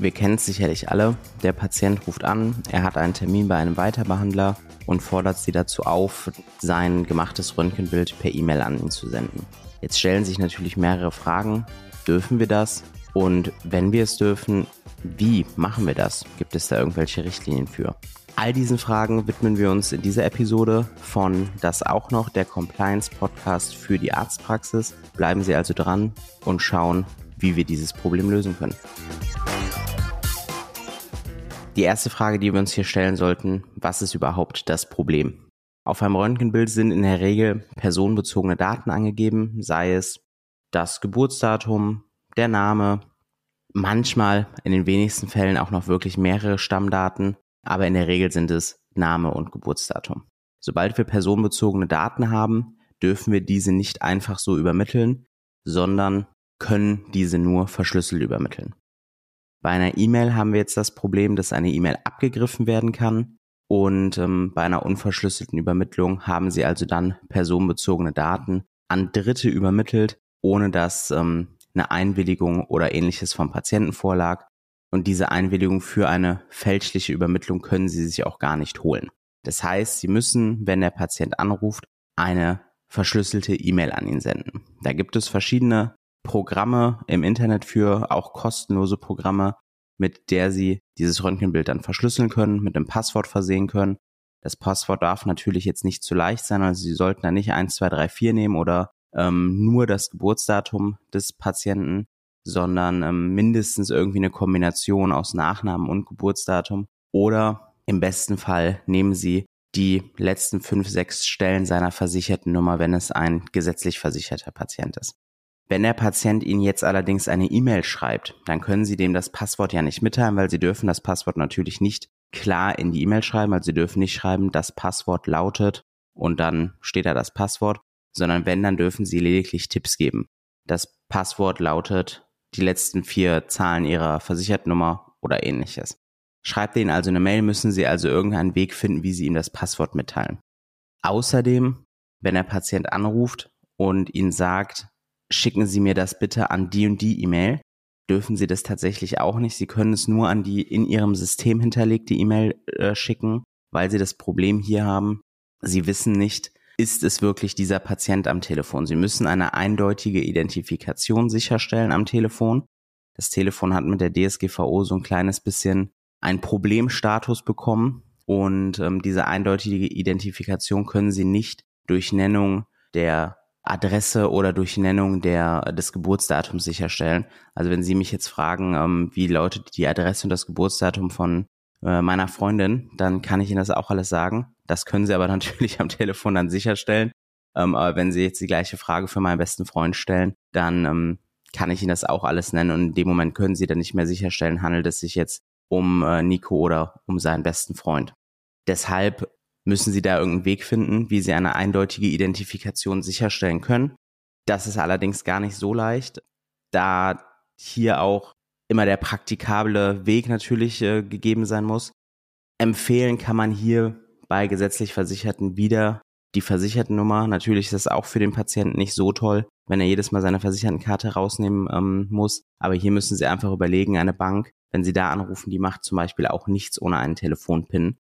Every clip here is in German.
Wir kennen es sicherlich alle. Der Patient ruft an, er hat einen Termin bei einem Weiterbehandler und fordert sie dazu auf, sein gemachtes Röntgenbild per E-Mail an ihn zu senden. Jetzt stellen sich natürlich mehrere Fragen. Dürfen wir das? Und wenn wir es dürfen, wie machen wir das? Gibt es da irgendwelche Richtlinien für? All diesen Fragen widmen wir uns in dieser Episode von Das auch noch, der Compliance Podcast für die Arztpraxis. Bleiben Sie also dran und schauen, wie wir dieses Problem lösen können. Die erste Frage, die wir uns hier stellen sollten, was ist überhaupt das Problem? Auf einem Röntgenbild sind in der Regel personenbezogene Daten angegeben, sei es das Geburtsdatum, der Name, manchmal in den wenigsten Fällen auch noch wirklich mehrere Stammdaten, aber in der Regel sind es Name und Geburtsdatum. Sobald wir personenbezogene Daten haben, dürfen wir diese nicht einfach so übermitteln, sondern können diese nur verschlüsselt übermitteln. Bei einer E-Mail haben wir jetzt das Problem, dass eine E-Mail abgegriffen werden kann und ähm, bei einer unverschlüsselten Übermittlung haben Sie also dann personenbezogene Daten an Dritte übermittelt, ohne dass ähm, eine Einwilligung oder ähnliches vom Patienten vorlag. Und diese Einwilligung für eine fälschliche Übermittlung können Sie sich auch gar nicht holen. Das heißt, Sie müssen, wenn der Patient anruft, eine verschlüsselte E-Mail an ihn senden. Da gibt es verschiedene Programme im Internet für, auch kostenlose Programme, mit der Sie dieses Röntgenbild dann verschlüsseln können, mit einem Passwort versehen können. Das Passwort darf natürlich jetzt nicht zu leicht sein, also Sie sollten da nicht 1, 2, 3, 4 nehmen oder ähm, nur das Geburtsdatum des Patienten, sondern ähm, mindestens irgendwie eine Kombination aus Nachnamen und Geburtsdatum. Oder im besten Fall nehmen Sie die letzten fünf, sechs Stellen seiner versicherten Nummer, wenn es ein gesetzlich versicherter Patient ist. Wenn der Patient Ihnen jetzt allerdings eine E-Mail schreibt, dann können Sie dem das Passwort ja nicht mitteilen, weil Sie dürfen das Passwort natürlich nicht klar in die E-Mail schreiben. Also Sie dürfen nicht schreiben, das Passwort lautet und dann steht da das Passwort, sondern wenn, dann dürfen Sie lediglich Tipps geben. Das Passwort lautet die letzten vier Zahlen Ihrer Versichertennummer oder ähnliches. Schreibt Ihnen also eine Mail, müssen Sie also irgendeinen Weg finden, wie Sie ihm das Passwort mitteilen. Außerdem, wenn der Patient anruft und Ihnen sagt, schicken Sie mir das bitte an die und die E-Mail. Dürfen Sie das tatsächlich auch nicht. Sie können es nur an die in Ihrem System hinterlegte E-Mail äh, schicken, weil Sie das Problem hier haben. Sie wissen nicht, ist es wirklich dieser Patient am Telefon. Sie müssen eine eindeutige Identifikation sicherstellen am Telefon. Das Telefon hat mit der DSGVO so ein kleines bisschen einen Problemstatus bekommen und ähm, diese eindeutige Identifikation können Sie nicht durch Nennung der Adresse oder durch Nennung der, des Geburtsdatums sicherstellen. Also wenn Sie mich jetzt fragen, ähm, wie lautet die Adresse und das Geburtsdatum von äh, meiner Freundin, dann kann ich Ihnen das auch alles sagen. Das können Sie aber natürlich am Telefon dann sicherstellen. Ähm, aber wenn Sie jetzt die gleiche Frage für meinen besten Freund stellen, dann ähm, kann ich Ihnen das auch alles nennen und in dem Moment können Sie dann nicht mehr sicherstellen, handelt es sich jetzt um äh, Nico oder um seinen besten Freund. Deshalb müssen Sie da irgendeinen Weg finden, wie Sie eine eindeutige Identifikation sicherstellen können. Das ist allerdings gar nicht so leicht, da hier auch immer der praktikable Weg natürlich äh, gegeben sein muss. Empfehlen kann man hier bei gesetzlich Versicherten wieder die Versichertennummer. Natürlich ist das auch für den Patienten nicht so toll, wenn er jedes Mal seine Versichertenkarte rausnehmen ähm, muss. Aber hier müssen Sie einfach überlegen, eine Bank, wenn Sie da anrufen, die macht zum Beispiel auch nichts ohne einen Telefonpin.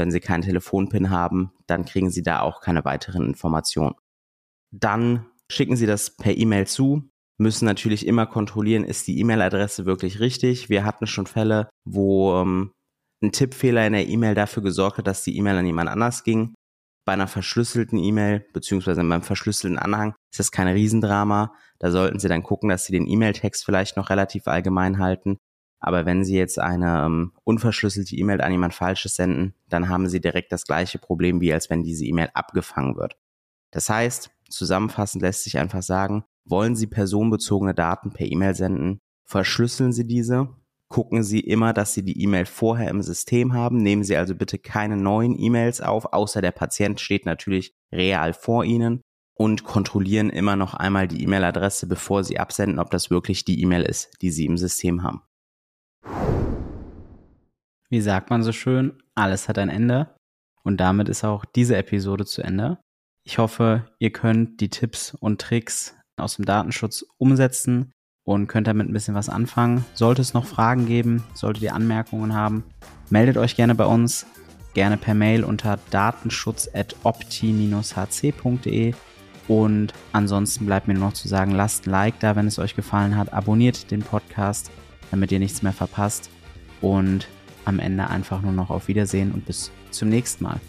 Wenn Sie keinen Telefonpin haben, dann kriegen Sie da auch keine weiteren Informationen. Dann schicken Sie das per E-Mail zu, müssen natürlich immer kontrollieren, ist die E-Mail-Adresse wirklich richtig. Wir hatten schon Fälle, wo ähm, ein Tippfehler in der E-Mail dafür gesorgt hat, dass die E-Mail an jemand anders ging. Bei einer verschlüsselten E-Mail beziehungsweise beim verschlüsselten Anhang ist das kein Riesendrama. Da sollten Sie dann gucken, dass Sie den E-Mail-Text vielleicht noch relativ allgemein halten aber wenn Sie jetzt eine ähm, unverschlüsselte E-Mail an jemand Falsches senden, dann haben Sie direkt das gleiche Problem, wie als wenn diese E-Mail abgefangen wird. Das heißt, zusammenfassend lässt sich einfach sagen, wollen Sie personenbezogene Daten per E-Mail senden, verschlüsseln Sie diese, gucken Sie immer, dass Sie die E-Mail vorher im System haben, nehmen Sie also bitte keine neuen E-Mails auf, außer der Patient steht natürlich real vor Ihnen und kontrollieren immer noch einmal die E-Mail-Adresse, bevor Sie absenden, ob das wirklich die E-Mail ist, die Sie im System haben. Wie sagt man so schön, alles hat ein Ende. Und damit ist auch diese Episode zu Ende. Ich hoffe, ihr könnt die Tipps und Tricks aus dem Datenschutz umsetzen. und könnt damit ein bisschen was anfangen. Sollte es noch Fragen geben, solltet ihr Anmerkungen haben, meldet euch gerne bei uns, gerne per Mail unter datenschutz.opti-hc.de und ansonsten bleibt mir nur noch zu sagen, lasst ein Like da, wenn es euch gefallen hat, abonniert den Podcast, damit ihr nichts mehr verpasst und am Ende einfach nur noch auf Wiedersehen und bis zum nächsten Mal.